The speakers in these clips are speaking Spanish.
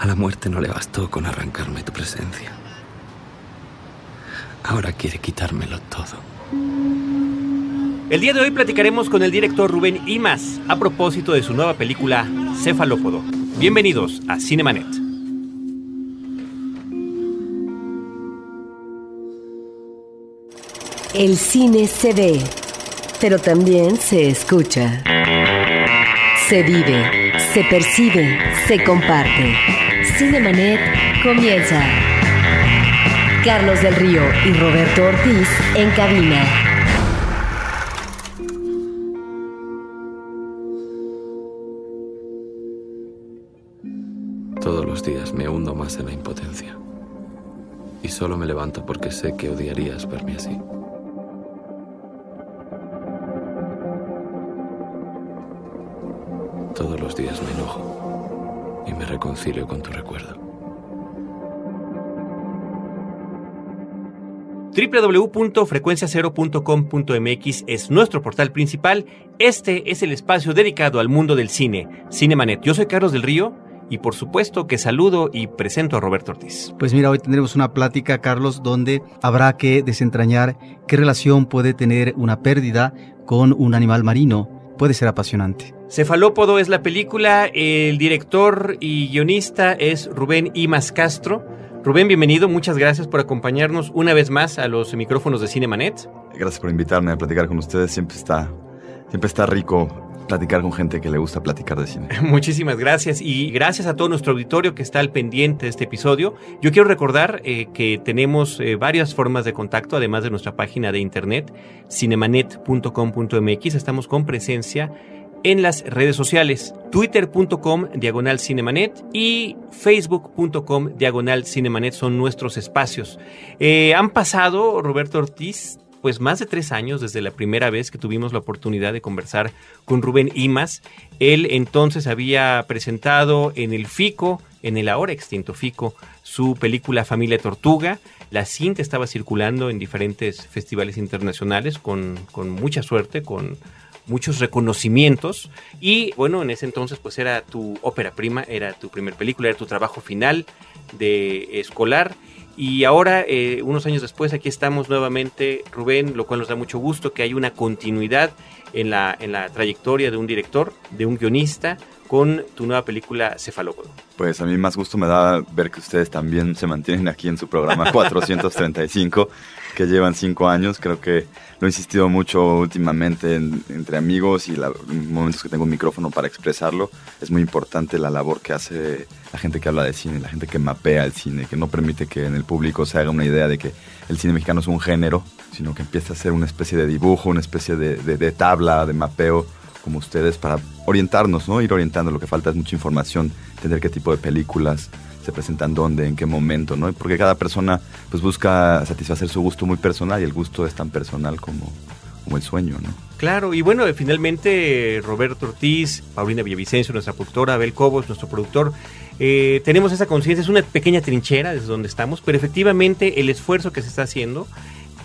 A la muerte no le bastó con arrancarme tu presencia. Ahora quiere quitármelo todo. El día de hoy platicaremos con el director Rubén Imas a propósito de su nueva película Cefalópodo. Bienvenidos a Cinemanet. El cine se ve, pero también se escucha. Se vive, se percibe, se comparte. Cinemanet comienza. Carlos del Río y Roberto Ortiz en cabina. Todos los días me hundo más en la impotencia. Y solo me levanto porque sé que odiarías verme así. Todos los días me enojo y me reconcilio con tu recuerdo. www.frecuenciacero.com.mx es nuestro portal principal. Este es el espacio dedicado al mundo del cine, Cinemanet. Yo soy Carlos del Río y por supuesto que saludo y presento a Roberto Ortiz. Pues mira, hoy tendremos una plática, Carlos, donde habrá que desentrañar qué relación puede tener una pérdida con un animal marino. Puede ser apasionante. Cefalópodo es la película, el director y guionista es Rubén Imas Castro. Rubén, bienvenido, muchas gracias por acompañarnos una vez más a los micrófonos de Cinemanet. Gracias por invitarme a platicar con ustedes, siempre está, siempre está rico platicar con gente que le gusta platicar de cine. Muchísimas gracias y gracias a todo nuestro auditorio que está al pendiente de este episodio. Yo quiero recordar eh, que tenemos eh, varias formas de contacto, además de nuestra página de internet, cinemanet.com.mx. Estamos con presencia en las redes sociales, twitter.com diagonal cinemanet y facebook.com diagonal cinemanet son nuestros espacios. Eh, han pasado, Roberto Ortiz, pues más de tres años desde la primera vez que tuvimos la oportunidad de conversar con Rubén Imas. Él entonces había presentado en el FICO, en el ahora extinto FICO, su película Familia Tortuga. La cinta estaba circulando en diferentes festivales internacionales con, con mucha suerte, con muchos reconocimientos y bueno, en ese entonces pues era tu ópera prima, era tu primer película, era tu trabajo final de escolar y ahora, eh, unos años después, aquí estamos nuevamente, Rubén, lo cual nos da mucho gusto que hay una continuidad en la, en la trayectoria de un director, de un guionista, con tu nueva película Cefalópodo. Pues a mí más gusto me da ver que ustedes también se mantienen aquí en su programa 435, que llevan cinco años. Creo que lo he insistido mucho últimamente entre amigos y momentos que tengo un micrófono para expresarlo. Es muy importante la labor que hace la gente que habla de cine, la gente que mapea el cine, que no permite que en el público se haga una idea de que el cine mexicano es un género, sino que empieza a ser una especie de dibujo, una especie de tabla, de mapeo como ustedes para orientarnos, ¿no? Ir orientando. Lo que falta es mucha información, entender qué tipo de películas se presentan dónde, en qué momento, ¿no? Porque cada persona pues busca satisfacer su gusto muy personal y el gusto es tan personal como, como el sueño, ¿no? Claro, y bueno, finalmente Roberto Ortiz, Paulina Villavicencio, nuestra productora, Abel Cobos, nuestro productor, eh, tenemos esa conciencia, es una pequeña trinchera desde donde estamos, pero efectivamente el esfuerzo que se está haciendo,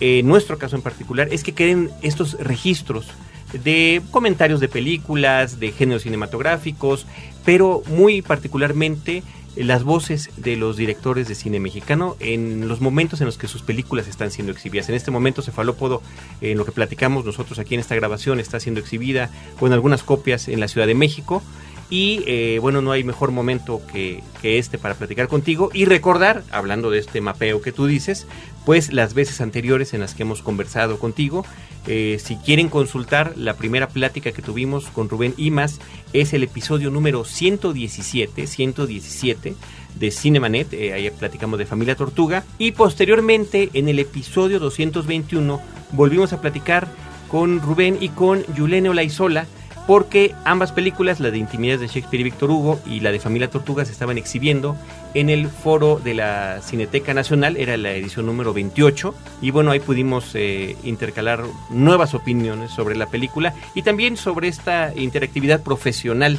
en nuestro caso en particular, es que queden estos registros de comentarios de películas, de géneros cinematográficos, pero muy particularmente las voces de los directores de cine mexicano en los momentos en los que sus películas están siendo exhibidas. En este momento Cefalópodo, en lo que platicamos nosotros aquí en esta grabación, está siendo exhibida con algunas copias en la Ciudad de México. Y eh, bueno, no hay mejor momento que, que, este para platicar contigo y recordar, hablando de este mapeo que tú dices, pues las veces anteriores en las que hemos conversado contigo. Eh, si quieren consultar la primera plática que tuvimos con Rubén Imas, es el episodio número 117, 117 de Cinemanet, eh, ahí platicamos de Familia Tortuga, y posteriormente en el episodio 221 volvimos a platicar con Rubén y con Yulene Olaizola, porque ambas películas, la de Intimidades de Shakespeare y Víctor Hugo y la de Familia Tortuga, se estaban exhibiendo en el foro de la Cineteca Nacional, era la edición número 28, y bueno, ahí pudimos eh, intercalar nuevas opiniones sobre la película y también sobre esta interactividad profesional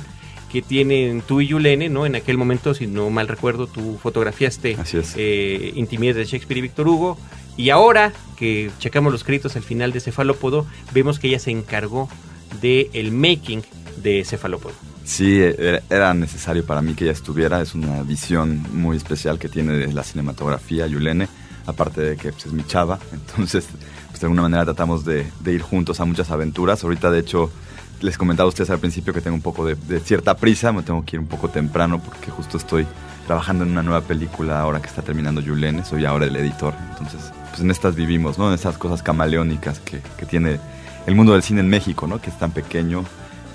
que tienen tú y Yulene, ¿no? En aquel momento, si no mal recuerdo, tú fotografiaste eh, Intimidades de Shakespeare y Víctor Hugo, y ahora que checamos los créditos al final de Cefalópodo, vemos que ella se encargó de el making de Cefalópodo. Sí, era, era necesario para mí que ella estuviera. Es una visión muy especial que tiene de la cinematografía, Yulene. Aparte de que pues, es mi chava. Entonces, pues, de alguna manera tratamos de, de ir juntos a muchas aventuras. Ahorita, de hecho, les comentaba a ustedes al principio que tengo un poco de, de, cierta prisa, me tengo que ir un poco temprano porque justo estoy trabajando en una nueva película ahora que está terminando Yulene, soy ahora el editor, entonces pues en estas vivimos, ¿no? En estas cosas camaleónicas que tiene el mundo del cine en México, ¿no? Que es tan pequeño,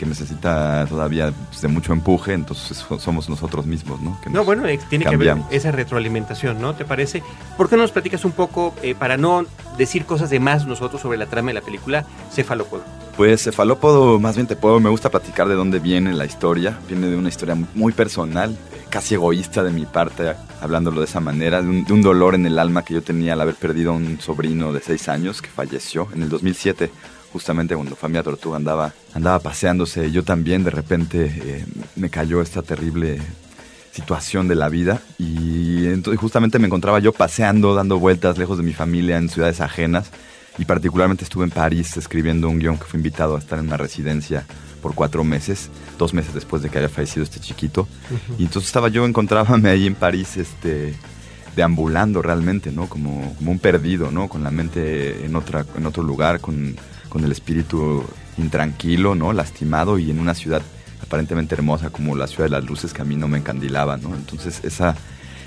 que necesita todavía pues, de mucho empuje, entonces somos nosotros mismos, ¿no? Que no, bueno, tiene cambiamos. que haber esa retroalimentación, ¿no? ¿Te parece? ¿Por qué no nos platicas un poco, eh, para no decir cosas de más nosotros sobre la trama de la película, Cefalópodo? Pues Cefalópodo, más bien te puedo, me gusta platicar de dónde viene la historia, viene de una historia muy personal, casi egoísta de mi parte, hablándolo de esa manera, de un, de un dolor en el alma que yo tenía al haber perdido a un sobrino de seis años que falleció en el 2007 justamente cuando Familia Tortuga andaba, andaba paseándose, yo también de repente eh, me cayó esta terrible situación de la vida y entonces justamente me encontraba yo paseando, dando vueltas lejos de mi familia en ciudades ajenas y particularmente estuve en París escribiendo un guion que fue invitado a estar en una residencia por cuatro meses, dos meses después de que haya fallecido este chiquito. Uh -huh. Y entonces estaba yo, encontrábame ahí en París, este, deambulando realmente, ¿no? Como, como un perdido, ¿no? Con la mente en, otra, en otro lugar, con con el espíritu intranquilo, ¿no? Lastimado y en una ciudad aparentemente hermosa como la ciudad de las luces que a mí no me encandilaba, ¿no? Entonces esa,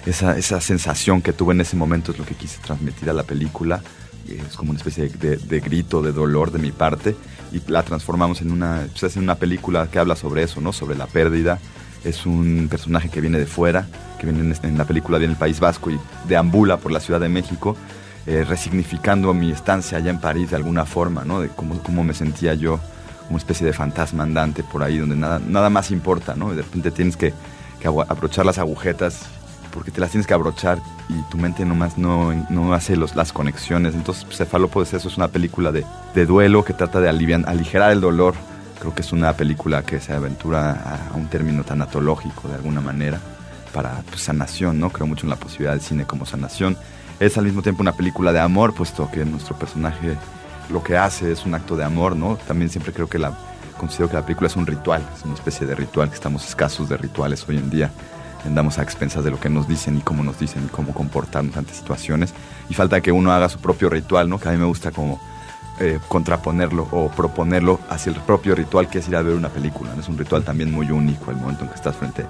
esa, esa sensación que tuve en ese momento es lo que quise transmitir a la película. Es como una especie de, grito, de dolor de mi parte y la transformamos en una, pues, en una película que habla sobre eso, ¿no? Sobre la pérdida. Es un personaje que viene de fuera, que viene en, en la película viene del País Vasco y deambula por la Ciudad de México eh, resignificando mi estancia allá en París de alguna forma, ¿no? De cómo, cómo me sentía yo, una especie de fantasma andante por ahí, donde nada, nada más importa, ¿no? Y de repente tienes que, que abrochar las agujetas porque te las tienes que abrochar y tu mente nomás no, no hace los, las conexiones. Entonces, pues, Cefalópodes, eso es una película de, de duelo que trata de aliviar, aligerar el dolor. Creo que es una película que se aventura a, a un término tanatológico de alguna manera para pues, sanación, ¿no? Creo mucho en la posibilidad del cine como sanación es al mismo tiempo una película de amor, puesto que nuestro personaje lo que hace es un acto de amor, ¿no? También siempre creo que la considero que la película es un ritual, es una especie de ritual, que estamos escasos de rituales hoy en día. Andamos a expensas de lo que nos dicen y cómo nos dicen y cómo comportarnos ante situaciones. Y falta que uno haga su propio ritual, ¿no? Que a mí me gusta como eh, contraponerlo o proponerlo hacia el propio ritual que es ir a ver una película. Es un ritual también muy único, el momento en que estás frente,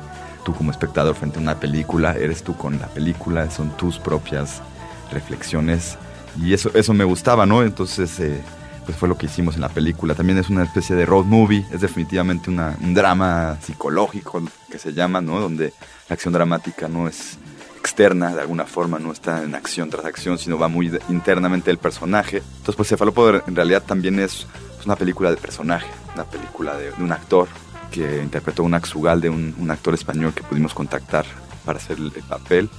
tú como espectador frente a una película, eres tú con la película, son tus propias reflexiones y eso, eso me gustaba, ¿no? Entonces, eh, pues fue lo que hicimos en la película. También es una especie de road movie, es definitivamente una, un drama psicológico que se llama, ¿no? Donde la acción dramática no es externa de alguna forma, no está en acción tras acción, sino va muy de, internamente del personaje. Entonces, pues Cefalópodo en realidad también es una película de personaje, una película de, de un actor que interpretó un Axugal de un, un actor español que pudimos contactar para hacer el, el papel.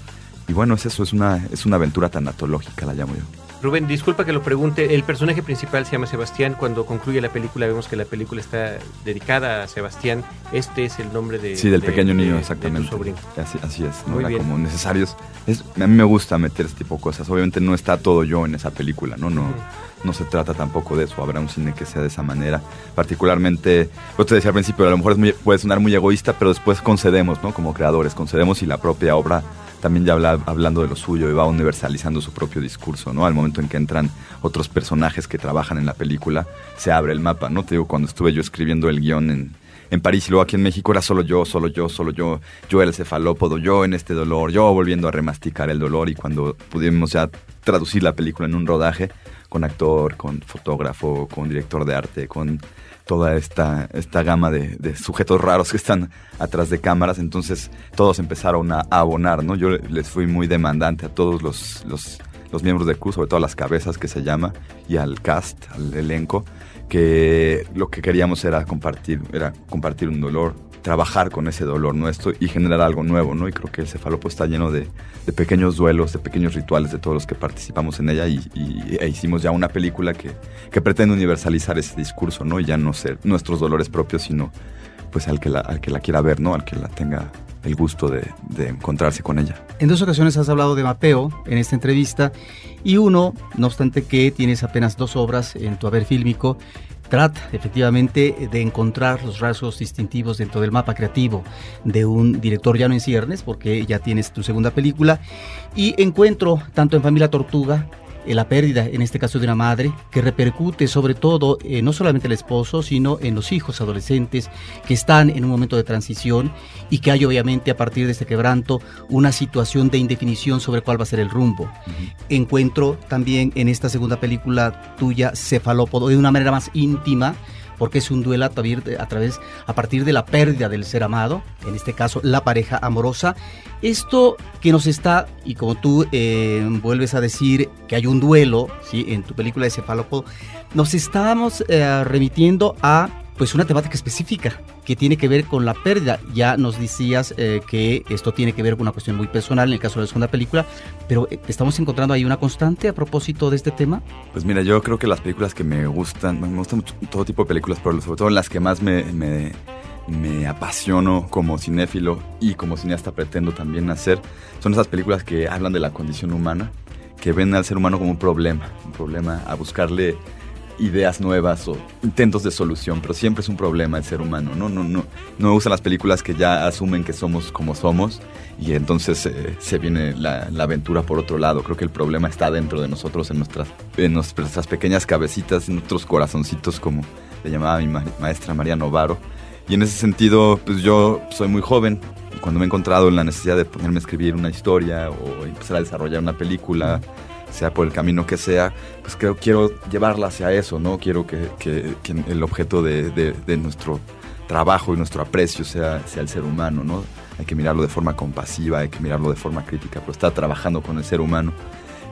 Y bueno, es eso, es una, es una aventura tanatológica, la llamo yo. Rubén, disculpa que lo pregunte. El personaje principal se llama Sebastián. Cuando concluye la película, vemos que la película está dedicada a Sebastián. Este es el nombre de. Sí, del de, pequeño niño, exactamente. De así, así, es, ¿no? Muy Era bien. como necesarios. Es, a mí me gusta meter este tipo de cosas. Obviamente no está todo yo en esa película, ¿no? No, uh -huh. no se trata tampoco de eso. Habrá un cine que sea de esa manera. Particularmente, yo te decía al principio, a lo mejor es muy, puede sonar muy egoísta, pero después concedemos, ¿no? Como creadores, concedemos y la propia obra también ya habla, hablando de lo suyo y va universalizando su propio discurso, ¿no? Al momento en que entran otros personajes que trabajan en la película, se abre el mapa, ¿no? Te digo, cuando estuve yo escribiendo el guion en, en París y luego aquí en México era solo yo, solo yo, solo yo, yo el cefalópodo, yo en este dolor, yo volviendo a remasticar el dolor y cuando pudimos ya traducir la película en un rodaje con actor, con fotógrafo, con director de arte, con toda esta, esta gama de, de, sujetos raros que están atrás de cámaras, entonces todos empezaron a, abonar, ¿no? Yo les fui muy demandante a todos los, los, miembros del crew, sobre todo a las cabezas que se llama, y al cast, al elenco, que lo que queríamos era compartir, era compartir un dolor, trabajar con ese dolor nuestro y generar algo nuevo, ¿no? Y creo que el cefalopo está lleno de, pequeños duelos, de pequeños rituales de todos los que participamos en ella y, e hicimos ya una película que, pretende universalizar ese discurso, ¿no? Y ya no ser nuestros dolores propios, sino pues al que la, que la quiera ver, ¿no? Al que la tenga el gusto de, de, encontrarse con ella. En dos ocasiones has hablado de mapeo en esta entrevista y uno, no obstante que tienes apenas dos obras en tu haber fílmico, trata efectivamente de encontrar los rasgos distintivos dentro del mapa creativo de un director ya no en ciernes, porque ya tienes tu segunda película, y encuentro tanto en Familia Tortuga la pérdida, en este caso de una madre, que repercute sobre todo eh, no solamente el esposo, sino en los hijos adolescentes que están en un momento de transición y que hay obviamente a partir de este quebranto una situación de indefinición sobre cuál va a ser el rumbo. Encuentro también en esta segunda película tuya cefalópodo de una manera más íntima porque es un duelo a través, a partir de la pérdida del ser amado, en este caso la pareja amorosa. Esto que nos está, y como tú eh, vuelves a decir que hay un duelo, ¿sí? en tu película de Cefalópodo, nos estamos eh, remitiendo a pues una temática específica que tiene que ver con la pérdida. Ya nos decías eh, que esto tiene que ver con una cuestión muy personal en el caso de la segunda película, pero eh, ¿estamos encontrando ahí una constante a propósito de este tema? Pues mira, yo creo que las películas que me gustan, me gustan mucho, todo tipo de películas, pero sobre todo las que más me, me, me apasiono como cinéfilo y como cineasta pretendo también hacer, son esas películas que hablan de la condición humana, que ven al ser humano como un problema, un problema a buscarle ideas nuevas o intentos de solución, pero siempre es un problema el ser humano, ¿no? No, no, no usan las películas que ya asumen que somos como somos y entonces eh, se viene la, aventura por otro lado. Creo que el problema está dentro de nosotros, en nuestras, en nuestras pequeñas cabecitas, en nuestros corazoncitos, como le llamaba mi maestra María Novaro. Y en ese sentido, pues yo soy muy joven. Cuando me he encontrado en la necesidad de ponerme a escribir una historia o empezar a desarrollar una película, sea por el camino que sea, pues creo quiero llevarla hacia eso, ¿no? Quiero que, que, el objeto de, de, nuestro trabajo y nuestro aprecio sea, sea el ser humano, ¿no? Hay que mirarlo de forma compasiva, hay que mirarlo de forma crítica, pero está trabajando con el ser humano.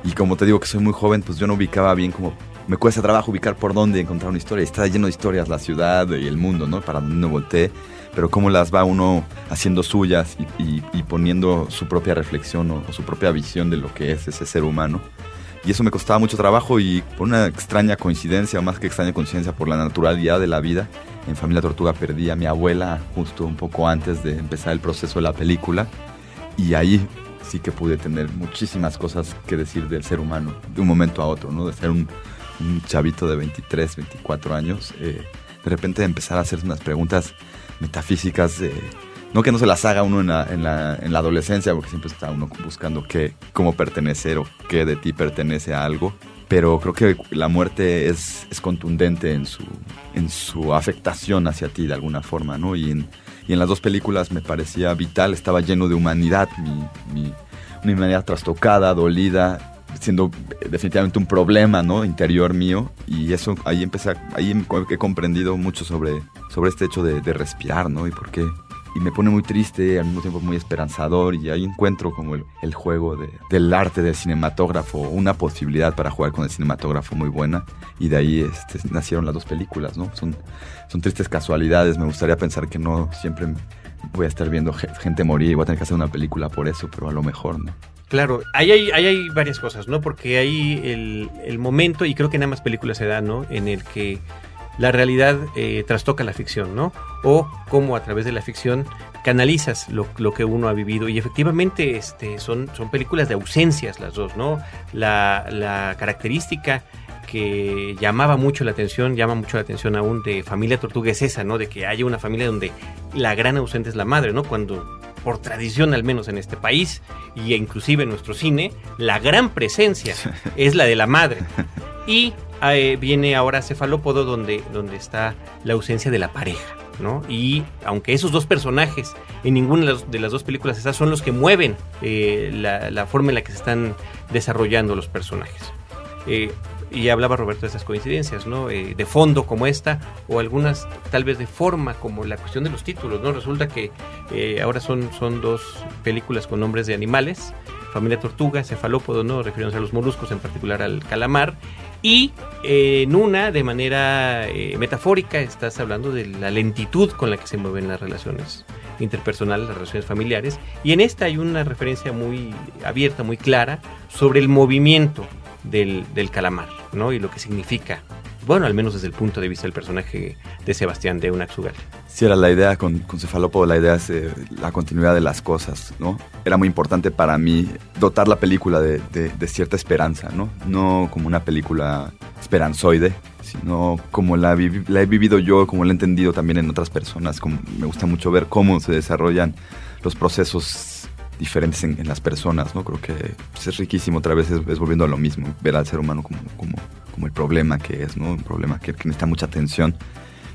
Y como te digo que soy muy joven, pues yo no ubicaba bien como... Me cuesta trabajo ubicar por dónde encontrar una historia. Está lleno de historias la ciudad y el mundo, ¿no? Para donde uno. Pero cómo las va uno haciendo suyas y, y, poniendo su propia reflexión o, su propia visión de lo que es ese ser humano y eso me costaba mucho trabajo y por una extraña coincidencia, más que extraña coincidencia, por la naturalidad de la vida, en Familia Tortuga perdí a mi abuela justo un poco antes de empezar el proceso de la película y ahí sí que pude tener muchísimas cosas que decir del ser humano de un momento a otro, ¿no? De ser un, chavito de 23, 24 años, eh, de repente empezar a hacer unas preguntas metafísicas de no que no se las haga uno en la, en la, en la adolescencia, porque siempre está uno buscando qué, cómo pertenecer o qué de ti pertenece a algo. Pero creo que la muerte es, es contundente en su, en su afectación hacia ti de alguna forma, ¿no? Y en, y en las dos películas me parecía vital, estaba lleno de humanidad, mi, mi, humanidad trastocada, dolida, siendo definitivamente un problema ¿no? interior mío y eso ahí empecé ahí he comprendido mucho sobre, sobre este hecho de, de respirar ¿no? y por qué y me pone muy triste, al mismo tiempo muy esperanzador y ahí encuentro como el, juego del arte del cinematógrafo, una posibilidad para jugar con el cinematógrafo muy buena y de ahí este, nacieron las dos películas, ¿no? Son, son tristes casualidades, me gustaría pensar que no siempre voy a estar viendo gente morir y voy a tener que hacer una película por eso, pero a lo mejor, ¿no? Claro, ahí hay, hay varias cosas, ¿no? Porque hay el, el momento, y creo que en ambas películas se da, ¿no? En el que la realidad eh, trastoca la ficción, ¿no? O cómo a través de la ficción canalizas lo, que uno ha vivido. Y efectivamente este, son, son películas de ausencias las dos, ¿no? La, característica que llamaba mucho la atención, llama mucho la atención aún de familia tortuga es esa, ¿no? De que haya una familia donde la gran ausente es la madre, ¿no? Cuando por tradición al menos en este país y inclusive en nuestro cine, la gran presencia es la de la madre. Y eh, viene ahora Cefalópodo donde, donde está la ausencia de la pareja. ¿no? Y aunque esos dos personajes en ninguna de las, dos películas están, son los que mueven eh, la, forma en la que se están desarrollando los personajes. Eh, y hablaba Roberto de esas coincidencias, ¿no? de fondo como esta, o algunas tal vez de forma como la cuestión de los títulos, ¿no? Resulta que ahora son, son dos películas con nombres de animales, familia tortuga, cefalópodo, ¿no? Refiriéndose a los moluscos, en particular al calamar, y eh, en una, de manera eh, metafórica, estás hablando de la lentitud con la que se mueven las relaciones interpersonales, las relaciones familiares. Y en esta hay una referencia muy abierta, muy clara, sobre el movimiento del, del calamar, ¿no? Y lo que significa bueno, al menos desde el punto de vista del personaje de Sebastián de Unaxugal. Sí, era la idea con, con Cefalópodo, la idea es eh, la continuidad de las cosas, ¿no? Era muy importante para mí dotar la película de, de, cierta esperanza, ¿no? No como una película esperanzoide, sino como la, la, he vivido yo, como la he entendido también en otras personas. Como me gusta mucho ver cómo se desarrollan los procesos diferentes en, las personas, ¿no? Creo que pues, es riquísimo, otra vez es, volviendo a lo mismo, ver al ser humano como, como, como el problema que es, ¿no? Un problema que, que necesita mucha atención.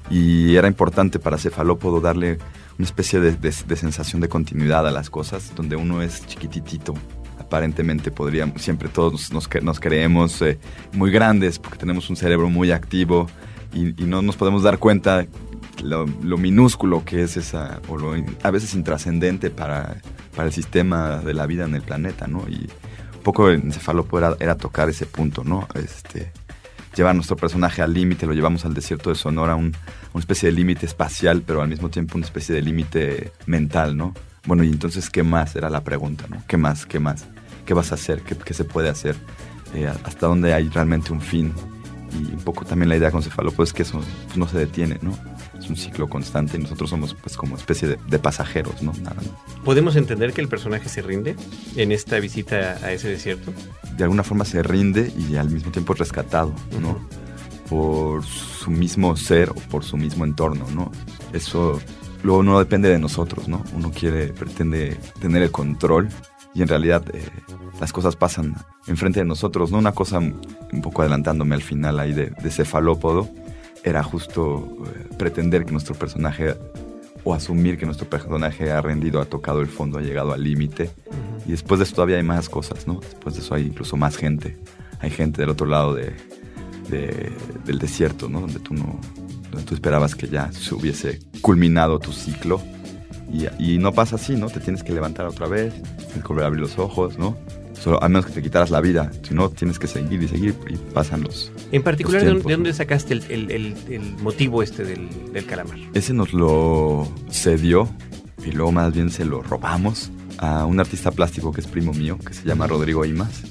Y era importante para Cefalópodo darle una especie de, de, sensación de continuidad a las cosas, donde uno es chiquititito, aparentemente podríamos, siempre todos nos, nos creemos eh, muy grandes porque tenemos un cerebro muy activo y, no nos podemos dar cuenta lo, lo, minúsculo que es esa, o lo a veces intrascendente para, para el sistema de la vida en el planeta, ¿no? Y un poco el encefalópodo era, era tocar ese punto, ¿no? Este, llevar a nuestro personaje al límite, lo llevamos al desierto de Sonora, un, una especie de límite espacial, pero al mismo tiempo una especie de límite mental, ¿no? Bueno, y entonces, ¿qué más? Era la pregunta, ¿no? ¿Qué más? ¿Qué más? qué vas a hacer, qué, se puede hacer, eh, hasta dónde hay realmente un fin. Y un poco también la idea con Cefalópodo es que eso no se detiene, ¿no? Es un ciclo constante y nosotros somos pues como especie de, pasajeros, ¿no? Nada ¿Podemos entender que el personaje se rinde en esta visita a ese desierto? De alguna forma se rinde y al mismo tiempo es rescatado, ¿no? Por su mismo ser o por su mismo entorno, ¿no? Eso luego no depende de nosotros, ¿no? Uno quiere, pretende tener el control y en realidad eh, las cosas pasan enfrente de nosotros, ¿no? Una cosa, un poco adelantándome al final ahí de, cefalópodo, era justo eh, pretender que nuestro personaje, o asumir que nuestro personaje ha rendido, ha tocado el fondo, ha llegado al límite, y después de eso todavía hay más cosas, ¿no? Después de eso hay incluso más gente, hay gente del otro lado de, del desierto, ¿no? Donde tú no, donde tú esperabas que ya se hubiese culminado tu ciclo, y, no pasa así, ¿no? Te tienes que levantar otra vez, tienes que volver a abrir los ojos, ¿no? Solo, a menos que te quitaras la vida, si no, tienes que seguir y seguir y pasan los. En particular, ¿de dónde sacaste el, el, el, motivo este del, del, calamar? Ese nos lo cedió y luego más bien se lo robamos a un artista plástico que es primo mío, que se llama Rodrigo Imas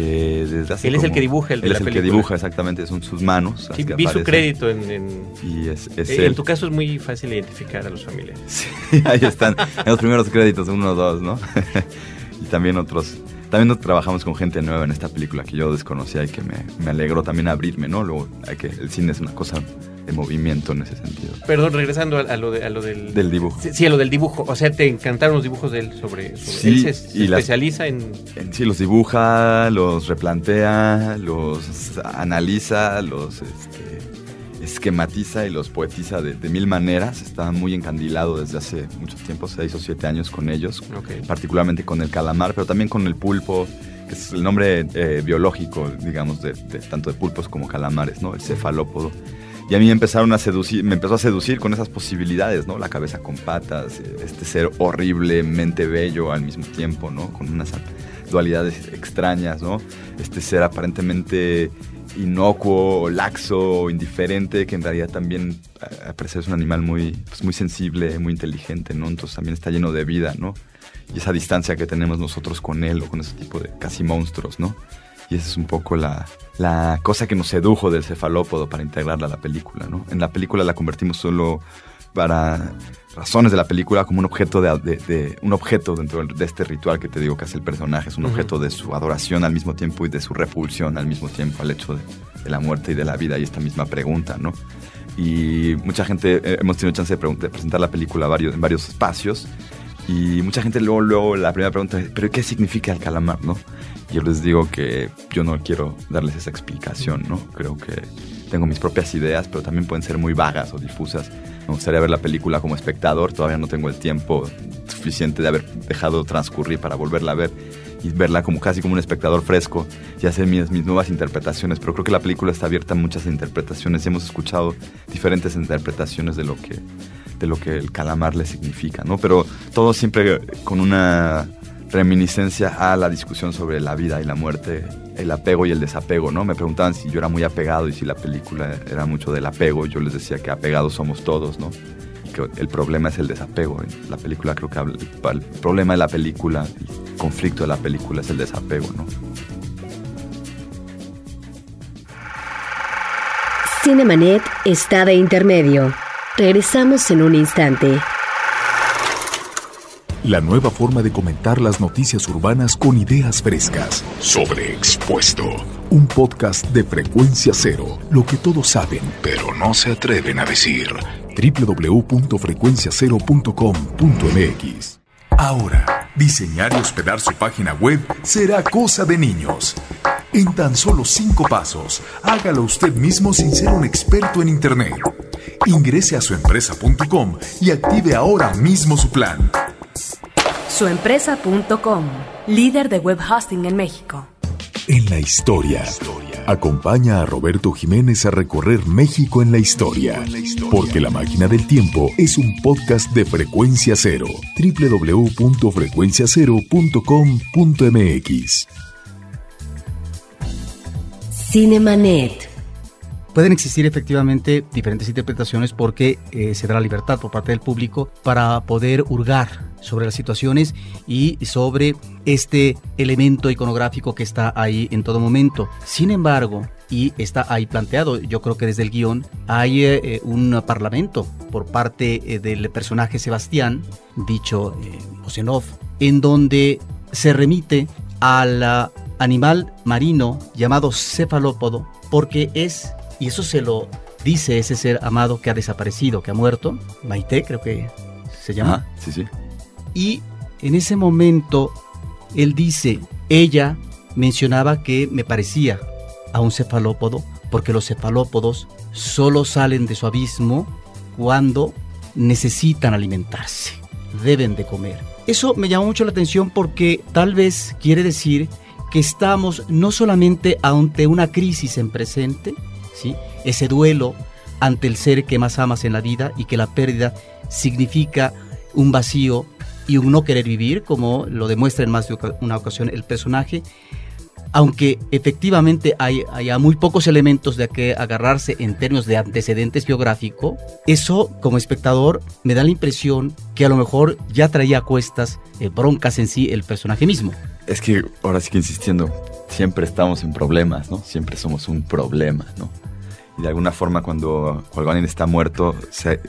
desde hace Él es el que dibuja el de Él es el que dibuja, exactamente, son sus manos. Sí, vi su crédito en... y es, eh, en tu caso es muy fácil identificar a los familiares. Sí, ahí están, en los primeros créditos, uno o dos, ¿no? y también otros... También trabajamos con gente nueva en esta película que yo desconocía y que me, me alegró también abrirme, ¿no? Luego, hay que, el cine es una cosa de movimiento en ese sentido. Perdón, regresando a, lo, de, a lo del... Del dibujo. Sí, a lo del dibujo. O sea, te encantaron los dibujos de él sobre... sí, él se, especializa en... Sí, los dibuja, los replantea, los analiza, los este, esquematiza y los poetiza de, mil maneras. Está muy encandilado desde hace mucho tiempo, seis o siete años con ellos, particularmente con el calamar, pero también con el pulpo, que es el nombre eh, biológico, digamos, de, tanto de pulpos como calamares, ¿no? El cefalópodo. Y a mí empezaron a seducir, me empezó a seducir con esas posibilidades, ¿no? La cabeza con patas, este ser horriblemente bello al mismo tiempo, ¿no? Con unas dualidades extrañas, ¿no? Este ser aparentemente inocuo, laxo, indiferente, que en realidad también parece es un animal muy, pues muy sensible, muy inteligente, ¿no? Entonces también está lleno de vida, ¿no? Y esa distancia que tenemos nosotros con él o con ese tipo de casi monstruos, ¿no? Y esa es un poco la, la cosa que nos sedujo del cefalópodo para integrarla a la película, ¿no? En la película la convertimos solo para razones de la película como un objeto de, un objeto dentro de este ritual que te digo que hace el personaje, es un objeto de su adoración al mismo tiempo y de su repulsión al mismo tiempo al hecho de, la muerte y de la vida y esta misma pregunta, ¿no? Y mucha gente, eh, hemos tenido chance de, presentar la película varios, en varios espacios y mucha gente luego, luego la primera pregunta es, ¿pero qué significa el calamar, no? yo les digo que yo no quiero darles esa explicación, ¿no? Creo que tengo mis propias ideas, pero también pueden ser muy vagas o difusas. Me gustaría ver la película como espectador, todavía no tengo el tiempo suficiente de haber dejado transcurrir para volverla a ver y verla como casi como un espectador fresco y hacer mis, mis nuevas interpretaciones, pero creo que la película está abierta a muchas interpretaciones y hemos escuchado diferentes interpretaciones de lo que de lo que el calamar le significa, ¿no? Pero todo siempre con una reminiscencia a la discusión sobre la vida y la muerte, el apego y el desapego, ¿no? Me preguntaban si yo era muy apegado y si la película era mucho del apego. Yo les decía que apegados somos todos, ¿no? Que el problema es el desapego. La película creo que el problema de la película, el conflicto de la película es el desapego, ¿no? Cinemanet está de intermedio. Regresamos en un instante. La nueva forma de comentar las noticias urbanas con ideas frescas. Sobreexpuesto, un podcast de frecuencia cero, lo que todos saben, pero no se atreven a decir. www.frecuenciacero.com.mx Ahora, diseñar y hospedar su página web será cosa de niños. En tan solo cinco pasos, hágalo usted mismo sin ser un experto en Internet. Ingrese a suempresa.com y active ahora mismo su plan. Suempresa.com, líder de web hosting en México. En la historia. Acompaña a Roberto Jiménez a recorrer México en la historia. Porque La Máquina del Tiempo es un podcast de frecuencia cero. www.frecuenciacero.com.mx Cinemanet. Pueden existir efectivamente diferentes interpretaciones porque eh, se da la libertad por parte del público para poder hurgar sobre las situaciones y sobre este elemento iconográfico que está ahí en todo momento. Sin embargo, y está ahí planteado, yo creo que desde el guion, hay eh, un parlamento por parte eh, del personaje Sebastián, dicho eh, en donde se remite al animal marino llamado cefalópodo, porque es, y eso se lo dice ese ser amado que ha desaparecido, que ha muerto, Maite creo que se llama. Ah, sí, sí. Y en ese momento él dice, ella mencionaba que me parecía a un cefalópodo, porque los cefalópodos solo salen de su abismo cuando necesitan alimentarse, deben de comer. Eso me llamó mucho la atención porque tal vez quiere decir que estamos no solamente ante una crisis en presente, ¿sí? ese duelo ante el ser que más amas en la vida y que la pérdida significa un vacío y un no querer vivir, como lo demuestra en más de una ocasión el personaje, aunque efectivamente hay, muy pocos elementos de que agarrarse en términos de antecedentes biográfico, eso como espectador me da la impresión que a lo mejor ya traía cuestas eh, broncas en sí el personaje mismo. Es que ahora sí que insistiendo, siempre estamos en problemas, ¿no? Siempre somos un problema, ¿no? De alguna forma cuando, cuando alguien está muerto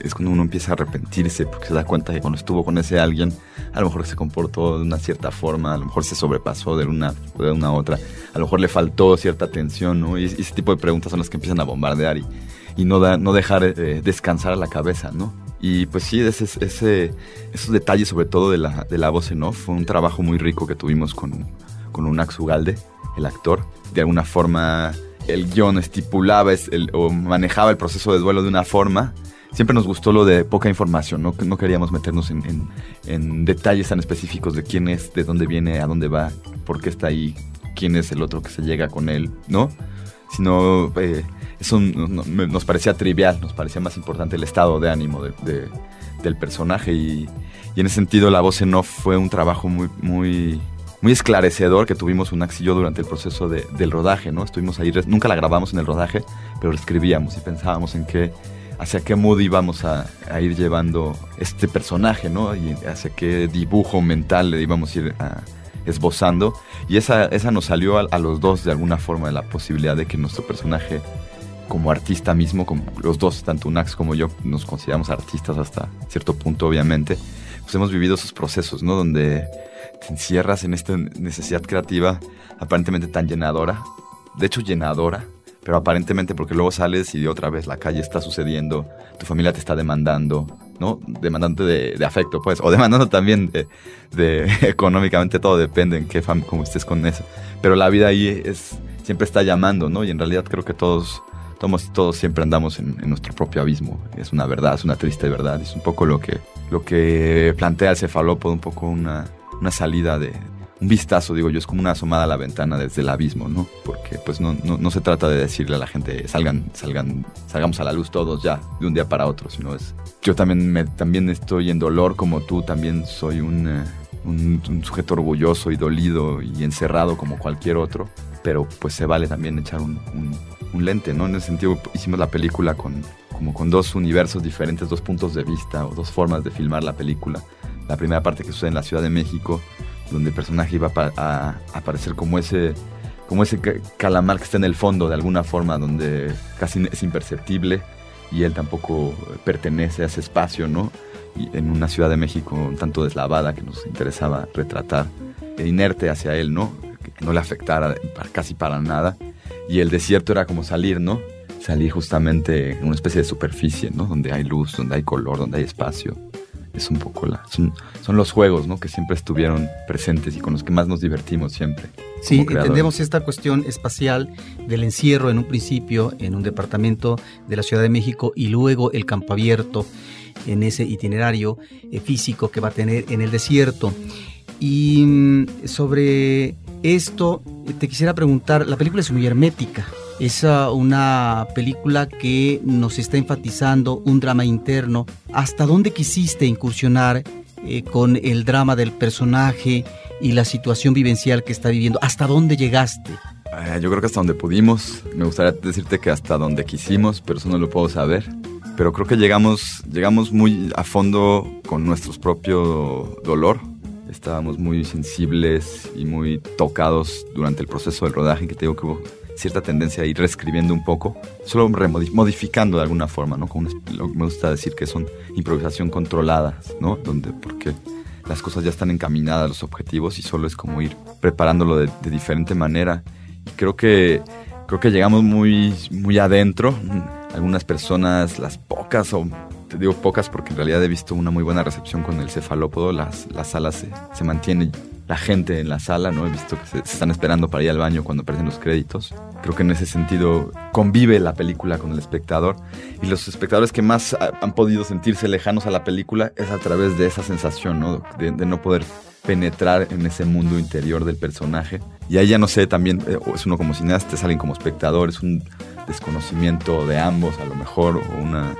es cuando uno empieza a arrepentirse porque se da cuenta que cuando estuvo con ese alguien a lo mejor se comportó de una cierta forma, a lo mejor se sobrepasó de una, de una otra, a lo mejor le faltó cierta atención, ¿no? Y ese tipo de preguntas son las que empiezan a bombardear y, y no, da, no dejar eh, descansar a la cabeza, ¿no? Y pues sí, ese, ese, esos detalles sobre todo de la, de la voz en off fue un trabajo muy rico que tuvimos con, con Unax Ugalde, el actor. De alguna forma el guion estipulaba o manejaba el proceso de duelo de una forma. Siempre nos gustó lo de poca información, no, no queríamos meternos en, en- detalles tan específicos de quién es, de dónde viene, a dónde va, por qué está ahí, quién es el otro que se llega con él, ¿no? Sino eh, eso nos parecía trivial, nos parecía más importante el estado de ánimo de- de- del personaje y, y en ese sentido la voz en off fue un trabajo muy, muy, muy esclarecedor que tuvimos Unax y yo durante el proceso de- del rodaje, ¿no? Estuvimos ahí, nunca la grabamos en el rodaje, pero escribíamos y pensábamos en qué, hacia qué mood íbamos a, a ir llevando este personaje, ¿no? Y hacia qué dibujo mental le íbamos a ir a- esbozando. Y esa, esa nos salió a, a los dos de alguna forma de la posibilidad de que nuestro personaje como artista mismo, como los dos, tanto Unax como yo, nos consideramos artistas hasta cierto punto, obviamente, pues hemos vivido esos procesos, ¿no? Donde te encierras en esta necesidad creativa aparentemente tan llenadora, de hecho llenadora, pero aparentemente porque luego sales y de otra vez la calle está sucediendo, tu familia te está demandando, ¿no? Demandante de, afecto, pues, o demandando también de, de económicamente, todo depende en qué fam cómo estés con eso. Pero la vida ahí es, siempre está llamando, ¿no? Y en realidad creo que todos, todos, todos siempre andamos en, en nuestro propio abismo. Es una verdad, es una triste verdad. Es un poco lo que, lo que plantea el cefalópodo, un poco una, una salida de, un vistazo, digo yo, es como una asomada a la ventana desde el abismo, ¿no? Porque pues no, no, no se trata de decirle a la gente, salgan, salgan, salgamos a la luz todos ya, de un día para otro, sino es... Yo también, me, también estoy en dolor como tú, también soy un, eh, un, sujeto orgulloso y dolido y encerrado como cualquier otro, pero pues se vale también echar un, un, un lente, ¿no? En ese sentido hicimos la película con, como con dos universos diferentes, dos puntos de vista o dos formas de filmar la película. La primera parte que sucede en la Ciudad de México, donde el personaje iba a, a- aparecer como ese, como ese ca- calamar que está en el fondo de alguna forma, donde casi es imperceptible y él tampoco pertenece a ese espacio, ¿no? y en una Ciudad de México un tanto deslavada que nos interesaba retratar, e inerte hacia él, ¿no? Que no le afectara casi para nada. Y el desierto era como salir, ¿no? Salir justamente en una especie de superficie, ¿no? Donde hay luz, donde hay color, donde hay espacio. Es un poco la... Son, son los juegos, ¿no? Que siempre estuvieron presentes y con los que más nos divertimos siempre. Sí, entendemos esta cuestión espacial del encierro en un principio en un departamento de la Ciudad de México y luego el campo abierto en ese itinerario eh, físico que va a tener en el desierto. Y mm, sobre esto te quisiera preguntar, la película es muy hermética, es ah, una película que nos está enfatizando un drama interno. ¿Hasta dónde quisiste incursionar eh, con el drama del personaje y la situación vivencial que está viviendo? ¿Hasta dónde llegaste? Eh, yo creo que hasta donde pudimos. Me gustaría decirte que hasta donde quisimos, pero eso no lo puedo saber. Pero creo que llegamos, llegamos muy a fondo con nuestro propio dolor. Estábamos muy sensibles y muy tocados durante el proceso del rodaje, que tengo que hubo cierta tendencia a ir reescribiendo un poco, solo modificando de alguna forma, ¿no? Como lo que me gusta decir que son improvisación controladas, ¿no? Donde, porque las cosas ya están encaminadas, los objetivos, y solo es como ir preparándolo de, diferente manera. Y creo que, creo que llegamos muy, muy adentro algunas personas, las pocas, o te digo pocas porque en realidad he visto una muy buena recepción con el cefalópodo, las, las salas se, se mantiene la gente en la sala, ¿no? He visto que se, están esperando para ir al baño cuando aparecen los créditos. Creo que en ese sentido convive la película con el espectador y los espectadores que más han podido sentirse lejanos a la película es a través de esa sensación, ¿no? De, de no poder penetrar en ese mundo interior del personaje. Y ahí ya no sé, también eh, es uno como cineasta, es alguien como espectador, es un desconocimiento de ambos a lo mejor, o una,